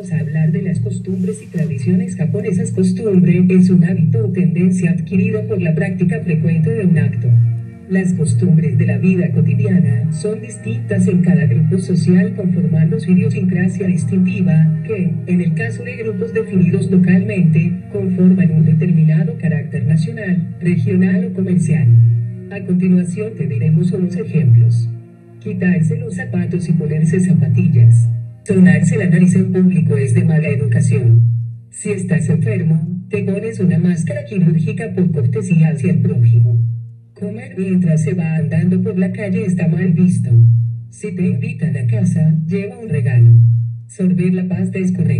vamos a hablar de las costumbres y tradiciones japonesas. Costumbre es un hábito o tendencia adquirida por la práctica frecuente de un acto. Las costumbres de la vida cotidiana son distintas en cada grupo social conformando su idiosincrasia distintiva, que, en el caso de grupos definidos localmente, conforman un determinado carácter nacional, regional o comercial. A continuación te diremos unos ejemplos. Quitarse los zapatos y ponerse zapatillas. Sonarse la nariz en público es de mala educación. Si estás enfermo, te pones una máscara quirúrgica por cortesía hacia el prójimo. Comer mientras se va andando por la calle está mal visto. Si te invitan a casa, lleva un regalo. Sorber la pasta es correcto.